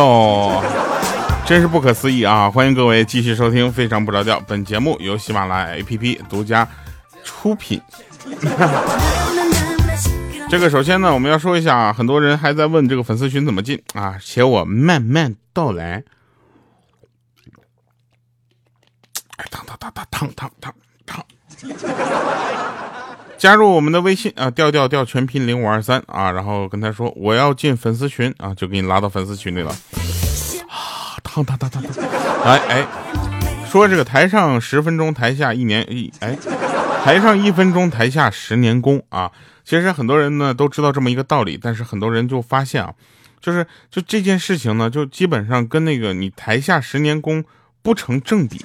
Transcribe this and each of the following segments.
呦，真是不可思议啊！欢迎各位继续收听《非常不着调》，本节目由喜马拉雅 APP 独家出品。这个首先呢，我们要说一下啊，很多人还在问这个粉丝群怎么进啊，且我慢慢道来。哎，烫烫烫烫烫烫烫烫！加入我们的微信啊，调调调全拼零五二三啊，然后跟他说我要进粉丝群啊，就给你拉到粉丝群里了。啊，烫烫烫烫烫！哎哎，说这个台上十分钟，台下一年一哎，台上一分钟，台下十年功啊。其实很多人呢都知道这么一个道理，但是很多人就发现啊，就是就这件事情呢，就基本上跟那个你台下十年功不成正比。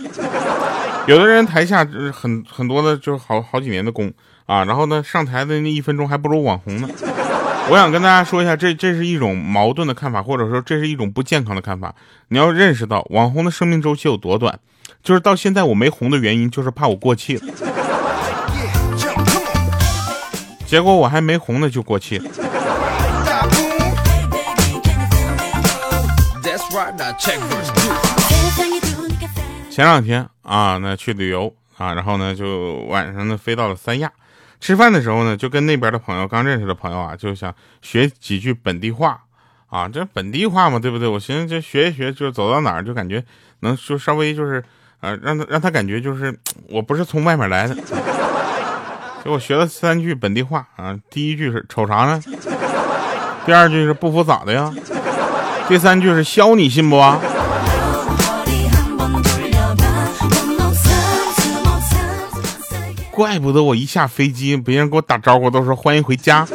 有的人台下很很多的，就是好好几年的功啊，然后呢上台的那一分钟还不如网红呢。我想跟大家说一下，这这是一种矛盾的看法，或者说这是一种不健康的看法。你要认识到网红的生命周期有多短，就是到现在我没红的原因，就是怕我过气了。结果我还没红呢就过气了。前两天啊，那去旅游啊，然后呢就晚上呢飞到了三亚，吃饭的时候呢就跟那边的朋友刚认识的朋友啊，就想学几句本地话啊，这本地话嘛，对不对？我寻思就学一学，就走到哪儿就感觉能就稍微就是呃让他让他感觉就是我不是从外面来的。给我学了三句本地话啊，第一句是瞅啥呢？第二句是不服咋的呀？第三句是削你信不？怪不得我一下飞机，别人给我打招呼都说欢迎回家。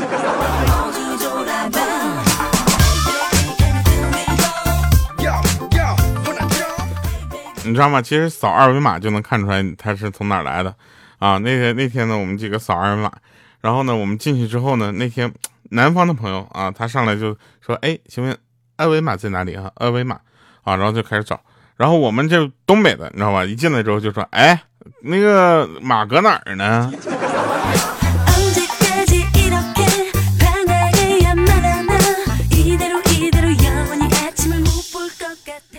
你知道吗？其实扫二维码就能看出来他是从哪来的。啊，那天那天呢，我们几个扫二维码，然后呢，我们进去之后呢，那天南方的朋友啊，他上来就说：“哎，请问二维码在哪里啊？二维码啊！”然后就开始找，然后我们这东北的，你知道吧？一进来之后就说：“哎，那个码搁哪儿呢？”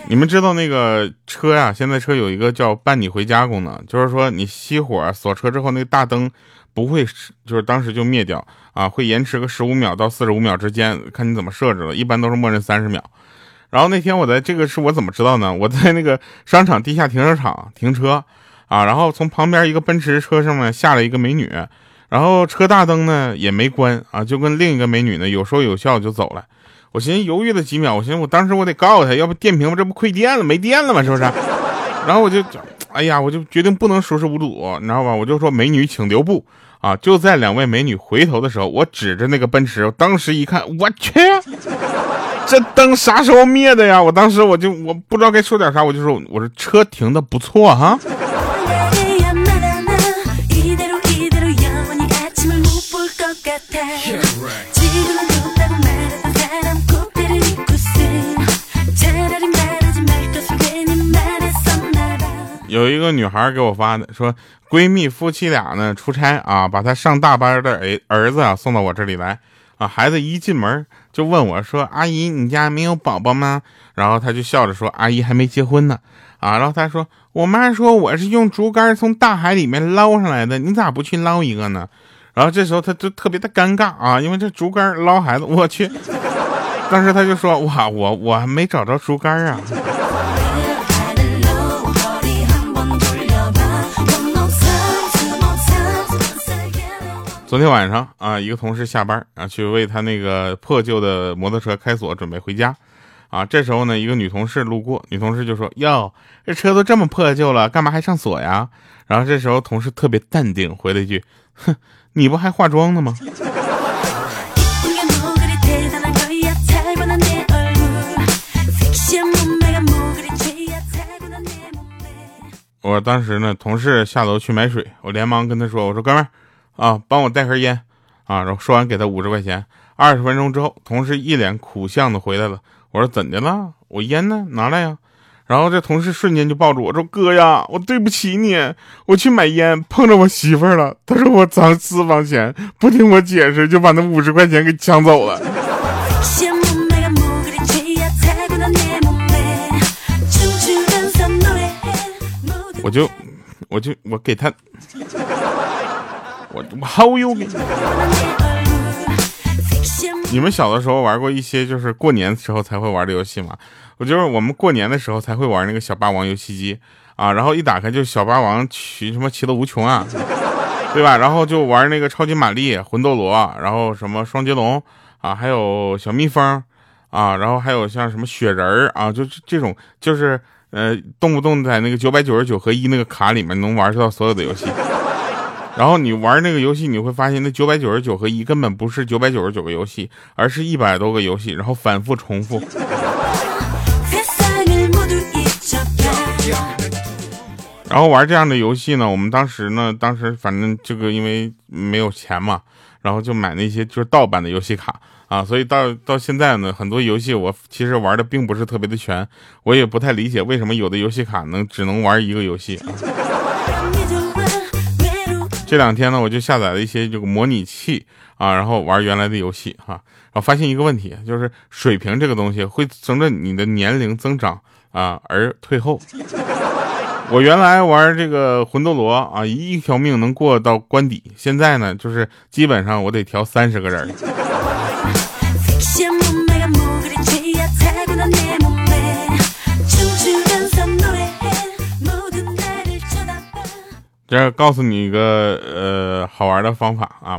你们知道那个车呀？现在车有一个叫伴你回家功能，就是说你熄火锁车之后，那个大灯不会就是当时就灭掉啊，会延迟个十五秒到四十五秒之间，看你怎么设置了，一般都是默认三十秒。然后那天我在这个是我怎么知道呢？我在那个商场地下停车场停车啊，然后从旁边一个奔驰车上面下来一个美女，然后车大灯呢也没关啊，就跟另一个美女呢有说有笑就走了。我寻思犹豫了几秒，我寻思我当时我得告诉他，要不电瓶这不亏电了，没电了吗？是不是？然后我就，哎呀，我就决定不能熟视无睹，你知道吧？我就说美女请留步啊！就在两位美女回头的时候，我指着那个奔驰，我当时一看，我去，这灯啥时候灭的呀？我当时我就我不知道该说点啥，我就说我说车停的不错哈。有一个女孩给我发的，说闺蜜夫妻俩呢出差啊，把她上大班的儿儿子啊送到我这里来啊，孩子一进门就问我说：“阿姨，你家没有宝宝吗？”然后他就笑着说：“阿姨还没结婚呢。”啊，然后他说：“我妈说我是用竹竿从大海里面捞上来的，你咋不去捞一个呢？”然后这时候他就特别的尴尬啊，因为这竹竿捞孩子，我去。当时他就说：“哇，我我还没找着竹竿啊。”昨天晚上啊，一个同事下班啊，去为他那个破旧的摩托车开锁，准备回家。啊，这时候呢，一个女同事路过，女同事就说：“哟，这车都这么破旧了，干嘛还上锁呀？”然后这时候同事特别淡定回了一句：“哼，你不还化妆呢吗？”我当时呢，同事下楼去买水，我连忙跟他说：“我说哥们儿。”啊，帮我带盒烟，啊，然后说完给他五十块钱。二十分钟之后，同事一脸苦相的回来了。我说怎的了？我烟呢？拿来呀！然后这同事瞬间就抱住我说哥呀我对不起你我去买烟碰着我媳妇儿了。他说我藏私房钱不听我解释就把那五十块钱给抢走了。我就我就我给他我我毫无犹你们小的时候玩过一些就是过年时候才会玩的游戏吗？我就是我们过年的时候才会玩那个小霸王游戏机啊，然后一打开就小霸王其什么其乐无穷啊，对吧？然后就玩那个超级玛丽、魂斗罗，然后什么双截龙啊，还有小蜜蜂啊，然后还有像什么雪人儿啊，就是这种就是呃动不动在那个九百九十九合一那个卡里面能玩到所有的游戏。然后你玩那个游戏，你会发现那九百九十九和一根本不是九百九十九个游戏，而是一百多个游戏，然后反复重复。然后玩这样的游戏呢，我们当时呢，当时反正这个因为没有钱嘛，然后就买那些就是盗版的游戏卡啊，所以到到现在呢，很多游戏我其实玩的并不是特别的全，我也不太理解为什么有的游戏卡能只能玩一个游戏啊。这两天呢，我就下载了一些这个模拟器啊，然后玩原来的游戏哈，然后发现一个问题，就是水平这个东西会随着你的年龄增长啊而退后。我原来玩这个魂斗罗啊，一条命能过到关底，现在呢，就是基本上我得调三十个人。这告诉你一个呃好玩的方法啊！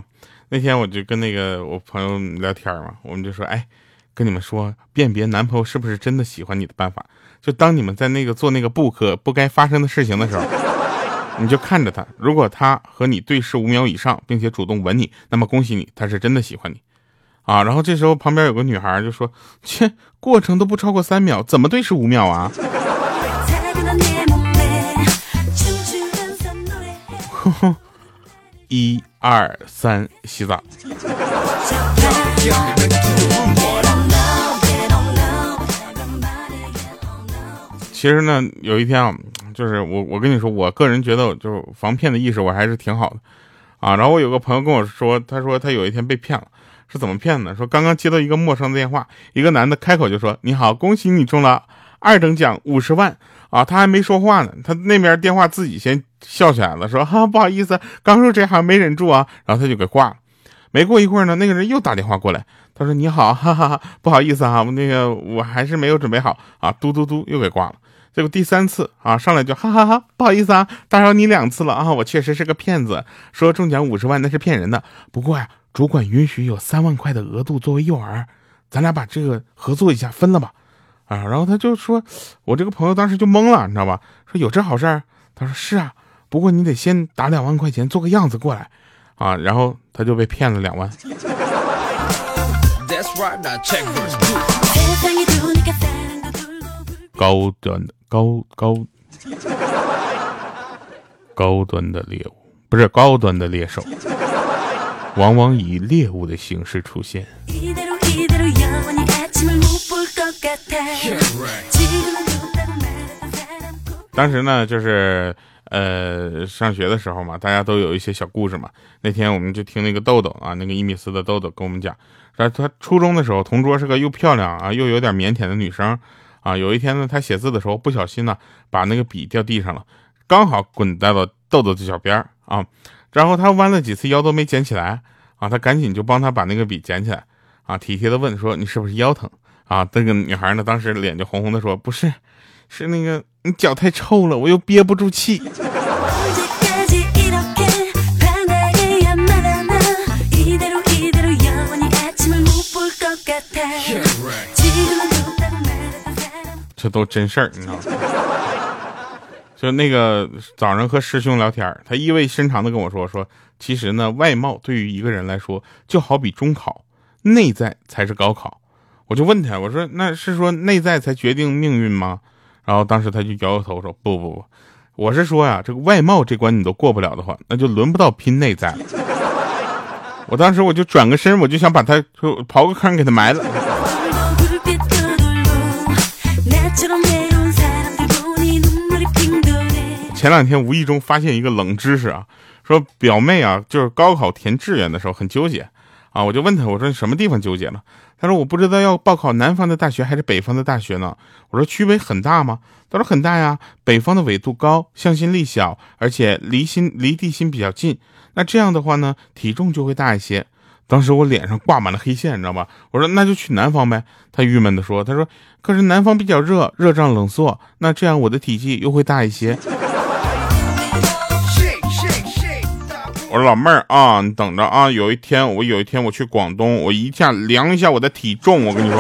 那天我就跟那个我朋友聊天嘛，我们就说，哎，跟你们说辨别男朋友是不是真的喜欢你的办法，就当你们在那个做那个不可不该发生的事情的时候，你就看着他，如果他和你对视五秒以上，并且主动吻你，那么恭喜你，他是真的喜欢你啊！然后这时候旁边有个女孩就说，切，过程都不超过三秒，怎么对视五秒啊？一二三，洗澡。其实呢，有一天啊，就是我，我跟你说，我个人觉得，就是防骗的意识我还是挺好的啊。然后我有个朋友跟我说，他说他有一天被骗了，是怎么骗的？说刚刚接到一个陌生的电话，一个男的开口就说：“你好，恭喜你中了二等奖五十万。”啊，他还没说话呢，他那边电话自己先笑起来了，说哈不好意思，刚说这行没忍住啊，然后他就给挂了。没过一会儿呢，那个人又打电话过来，他说你好，哈哈哈，不好意思哈，那个我还是没有准备好啊，嘟嘟嘟又给挂了。结果第三次啊，上来就哈哈哈，不好意思啊，打扰你两次了啊，我确实是个骗子，说中奖五十万那是骗人的。不过呀，主管允许有三万块的额度作为诱饵，咱俩把这个合作一下分了吧。啊，然后他就说，我这个朋友当时就懵了，你知道吧？说有这好事儿？他说是啊，不过你得先打两万块钱做个样子过来，啊，然后他就被骗了两万。高端的高高高端的猎物，不是高端的猎手，往往以猎物的形式出现。当时呢，就是呃上学的时候嘛，大家都有一些小故事嘛。那天我们就听那个豆豆啊，那个一米四的豆豆跟我们讲，说他初中的时候，同桌是个又漂亮啊又有点腼腆的女生啊。有一天呢，他写字的时候不小心呢，把那个笔掉地上了，刚好滚到了豆豆的脚边啊。然后他弯了几次腰都没捡起来啊，他赶紧就帮他把那个笔捡起来啊，体贴的问说：“你是不是腰疼？”啊，这个女孩呢，当时脸就红红的说：“不是，是那个你脚太臭了，我又憋不住气。”这都真事儿，你知道吗？就那个早上和师兄聊天，他意味深长的跟我说：“说其实呢，外貌对于一个人来说，就好比中考，内在才是高考。”我就问他，我说那是说内在才决定命运吗？然后当时他就摇摇头说不不不，我是说呀，这个外貌这关你都过不了的话，那就轮不到拼内在了。我当时我就转个身，我就想把他就刨个坑给他埋了。前两天无意中发现一个冷知识啊，说表妹啊，就是高考填志愿的时候很纠结。啊，我就问他，我说你什么地方纠结了？他说我不知道要报考南方的大学还是北方的大学呢。我说区别很大吗？他说很大呀，北方的纬度高，向心力小，而且离心离地心比较近。那这样的话呢，体重就会大一些。当时我脸上挂满了黑线，你知道吧？我说那就去南方呗。他郁闷的说，他说可是南方比较热，热胀冷缩，那这样我的体积又会大一些。我说老妹儿啊，你等着啊，有一天我有一天我去广东，我一下量一下我的体重，我跟你说。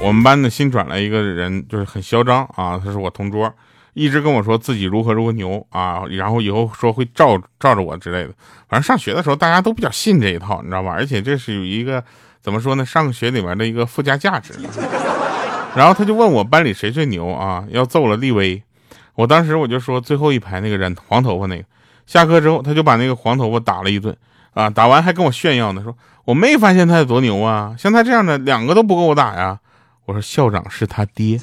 我们班的新转来一个人，就是很嚣张啊，他是我同桌，一直跟我说自己如何如何牛啊，然后以后说会罩罩着我之类的。反正上学的时候大家都比较信这一套，你知道吧？而且这是有一个。怎么说呢？上学里面的一个附加价值。然后他就问我班里谁最牛啊？要揍了立威。我当时我就说最后一排那个人黄头发那个。下课之后他就把那个黄头发打了一顿啊，打完还跟我炫耀呢，说我没发现他有多牛啊，像他这样的两个都不够我打呀。我说校长是他爹。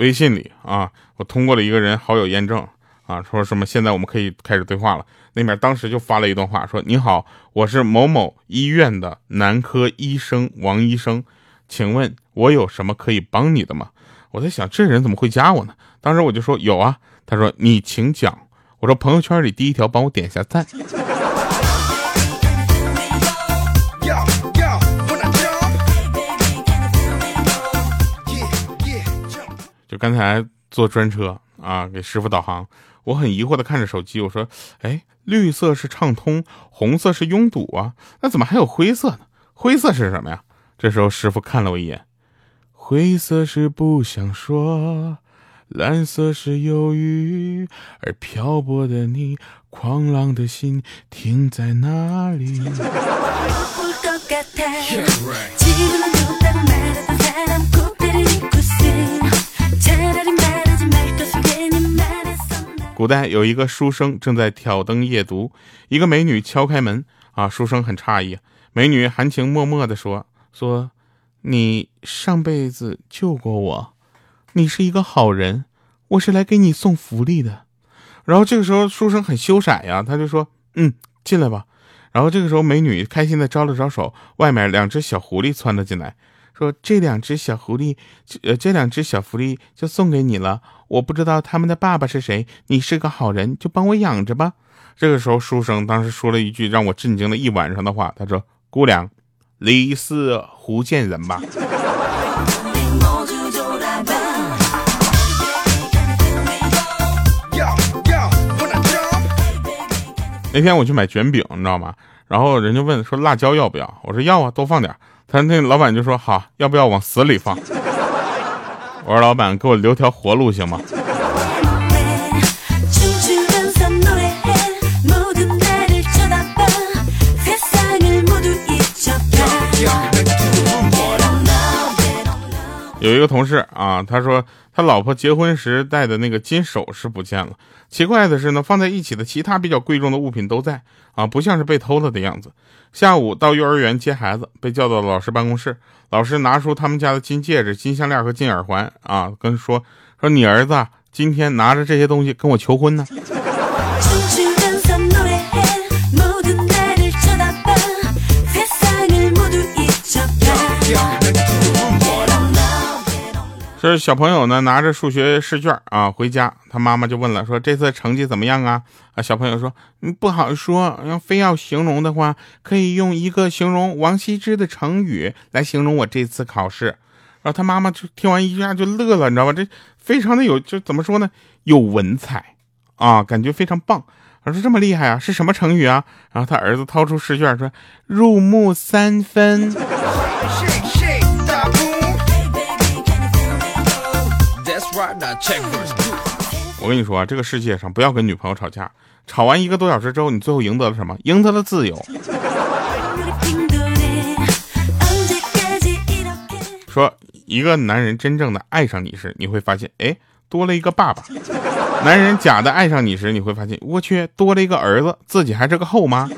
微信里啊，我通过了一个人好友验证啊，说什么现在我们可以开始对话了。那边当时就发了一段话，说你好，我是某某医院的男科医生王医生，请问我有什么可以帮你的吗？我在想这人怎么会加我呢？当时我就说有啊，他说你请讲。我说朋友圈里第一条帮我点一下赞。就刚才坐专车啊，给师傅导航，我很疑惑的看着手机，我说：“哎，绿色是畅通，红色是拥堵啊，那怎么还有灰色呢？灰色是什么呀？”这时候师傅看了我一眼，灰色是不想说，蓝色是忧郁，而漂泊的你，狂浪的心停在哪里？古代有一个书生正在挑灯夜读，一个美女敲开门，啊，书生很诧异，美女含情脉脉地说：“说你上辈子救过我，你是一个好人，我是来给你送福利的。”然后这个时候书生很羞涩呀，他就说：“嗯，进来吧。”然后这个时候美女开心的招了招手，外面两只小狐狸窜了进来。说这两只小狐狸，呃，这两只小狐狸就送给你了。我不知道他们的爸爸是谁，你是个好人，就帮我养着吧。这个时候，书生当时说了一句让我震惊了一晚上的话，他说：“姑娘，李是福建人吧？”那天我去买卷饼，你知道吗？然后人家问说辣椒要不要？我说要啊，多放点。他那老板就说好，要不要往死里放？我说老板给我留条活路行吗？有一个同事啊，他说他老婆结婚时戴的那个金首饰不见了。奇怪的是呢，放在一起的其他比较贵重的物品都在啊，不像是被偷了的样子。下午到幼儿园接孩子，被叫到老师办公室，老师拿出他们家的金戒指、金项链和金耳环啊，跟说说你儿子今天拿着这些东西跟我求婚呢。这小朋友呢，拿着数学试卷啊回家，他妈妈就问了，说这次成绩怎么样啊？啊，小朋友说，不好说，要非要形容的话，可以用一个形容王羲之的成语来形容我这次考试。然后他妈妈就听完一下就乐了，你知道吧？这非常的有，就怎么说呢？有文采啊，感觉非常棒。我说这么厉害啊，是什么成语啊？然后他儿子掏出试卷说，入木三分。我跟你说啊，这个世界上不要跟女朋友吵架，吵完一个多小时之后，你最后赢得了什么？赢得了自由。说一个男人真正的爱上你时，你会发现，哎，多了一个爸爸。男人假的爱上你时，你会发现，我去，多了一个儿子，自己还是个后妈。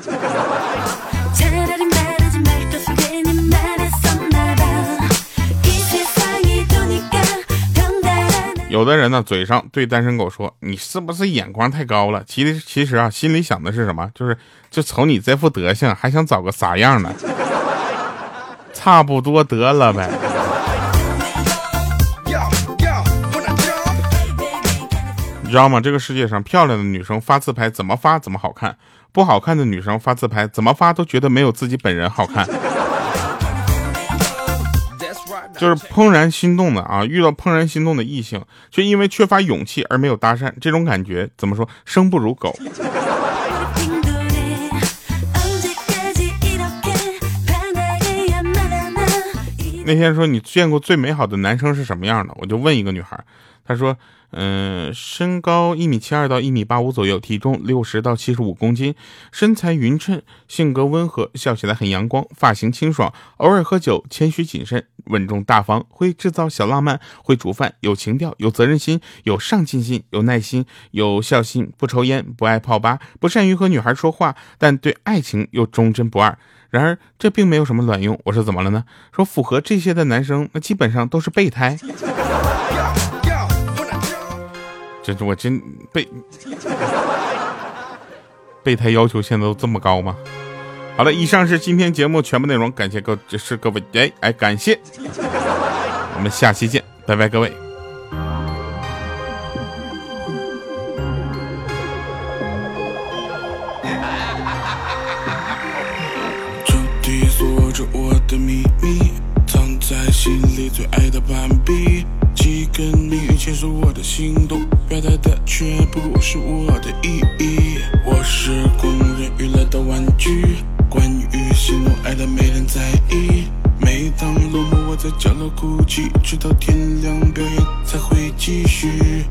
有的人呢，嘴上对单身狗说：“你是不是眼光太高了？”其实其实啊，心里想的是什么？就是就瞅你这副德行，还想找个啥样的？差不多得了呗。你知道吗？这个世界上漂亮的女生发自拍怎么发怎么好看，不好看的女生发自拍怎么发都觉得没有自己本人好看。就是怦然心动的啊！遇到怦然心动的异性，却因为缺乏勇气而没有搭讪，这种感觉怎么说？生不如狗。那天说你见过最美好的男生是什么样的？我就问一个女孩，她说。嗯，身高一米七二到一米八五左右，体重六十到七十五公斤，身材匀称，性格温和，笑起来很阳光，发型清爽，偶尔喝酒，谦虚谨慎，稳重大方，会制造小浪漫，会煮饭，有情调，有责任心，有上进心，有耐心，有孝心，不抽烟，不爱泡吧，不善于和女孩说话，但对爱情又忠贞不二。然而这并没有什么卵用。我说怎么了呢？说符合这些的男生，那基本上都是备胎。这我真备备胎要求现在都这么高吗？好了，以上是今天节目全部内容，感谢各这是各位哎哎感谢，我们下期见，拜拜各位。牵手我的心动，表达的却不是我的意义。我是工人娱乐的玩具，关于喜怒哀乐没人在意。每当落幕，我在角落哭泣，直到天亮，表演才会继续。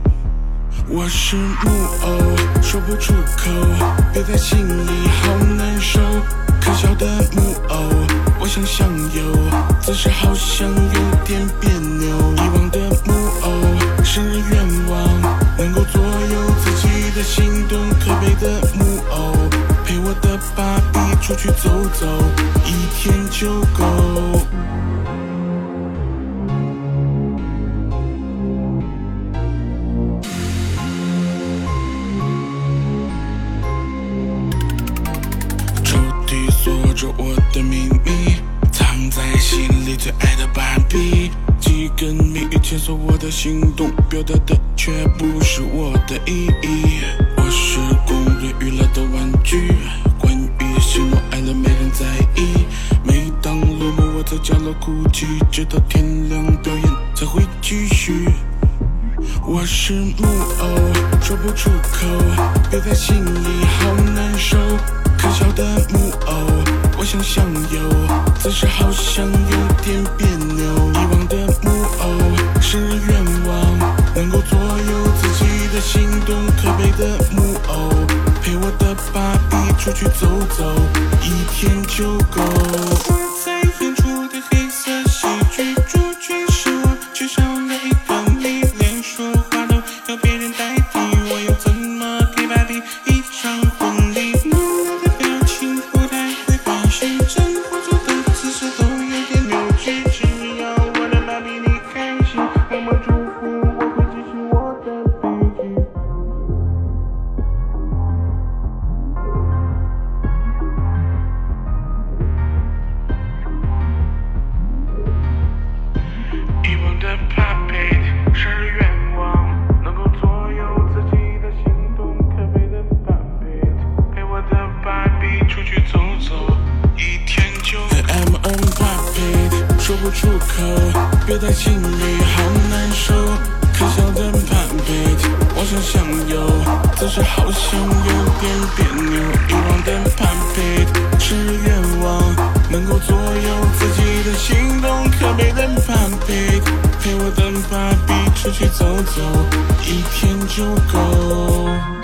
我是木偶，说不出口，憋在心里好难受。可笑的木偶，我想享有，姿势好像有点别扭。以往的，生日愿望，能够左右自己的行动。可悲的木偶，陪我的芭比出去走走，一天就够。做我的行动表达的却不是我的意义。我是工人娱乐的玩具，关于喜怒哀乐没人在意。每当落幕，我在角落哭泣，直到天亮，表演才会继续。我是木偶，说不出口，憋在心里好难受。可笑的木偶，我想享有，姿势好像有点别扭。以往的木。生日愿望能够左右自己的行动，可悲的木偶陪我的爸比出去走走，一天就够。别扭，遗忘的叛配是愿望，能够左右自己的行动。可别等叛配陪我等芭比出去走走，一天就够。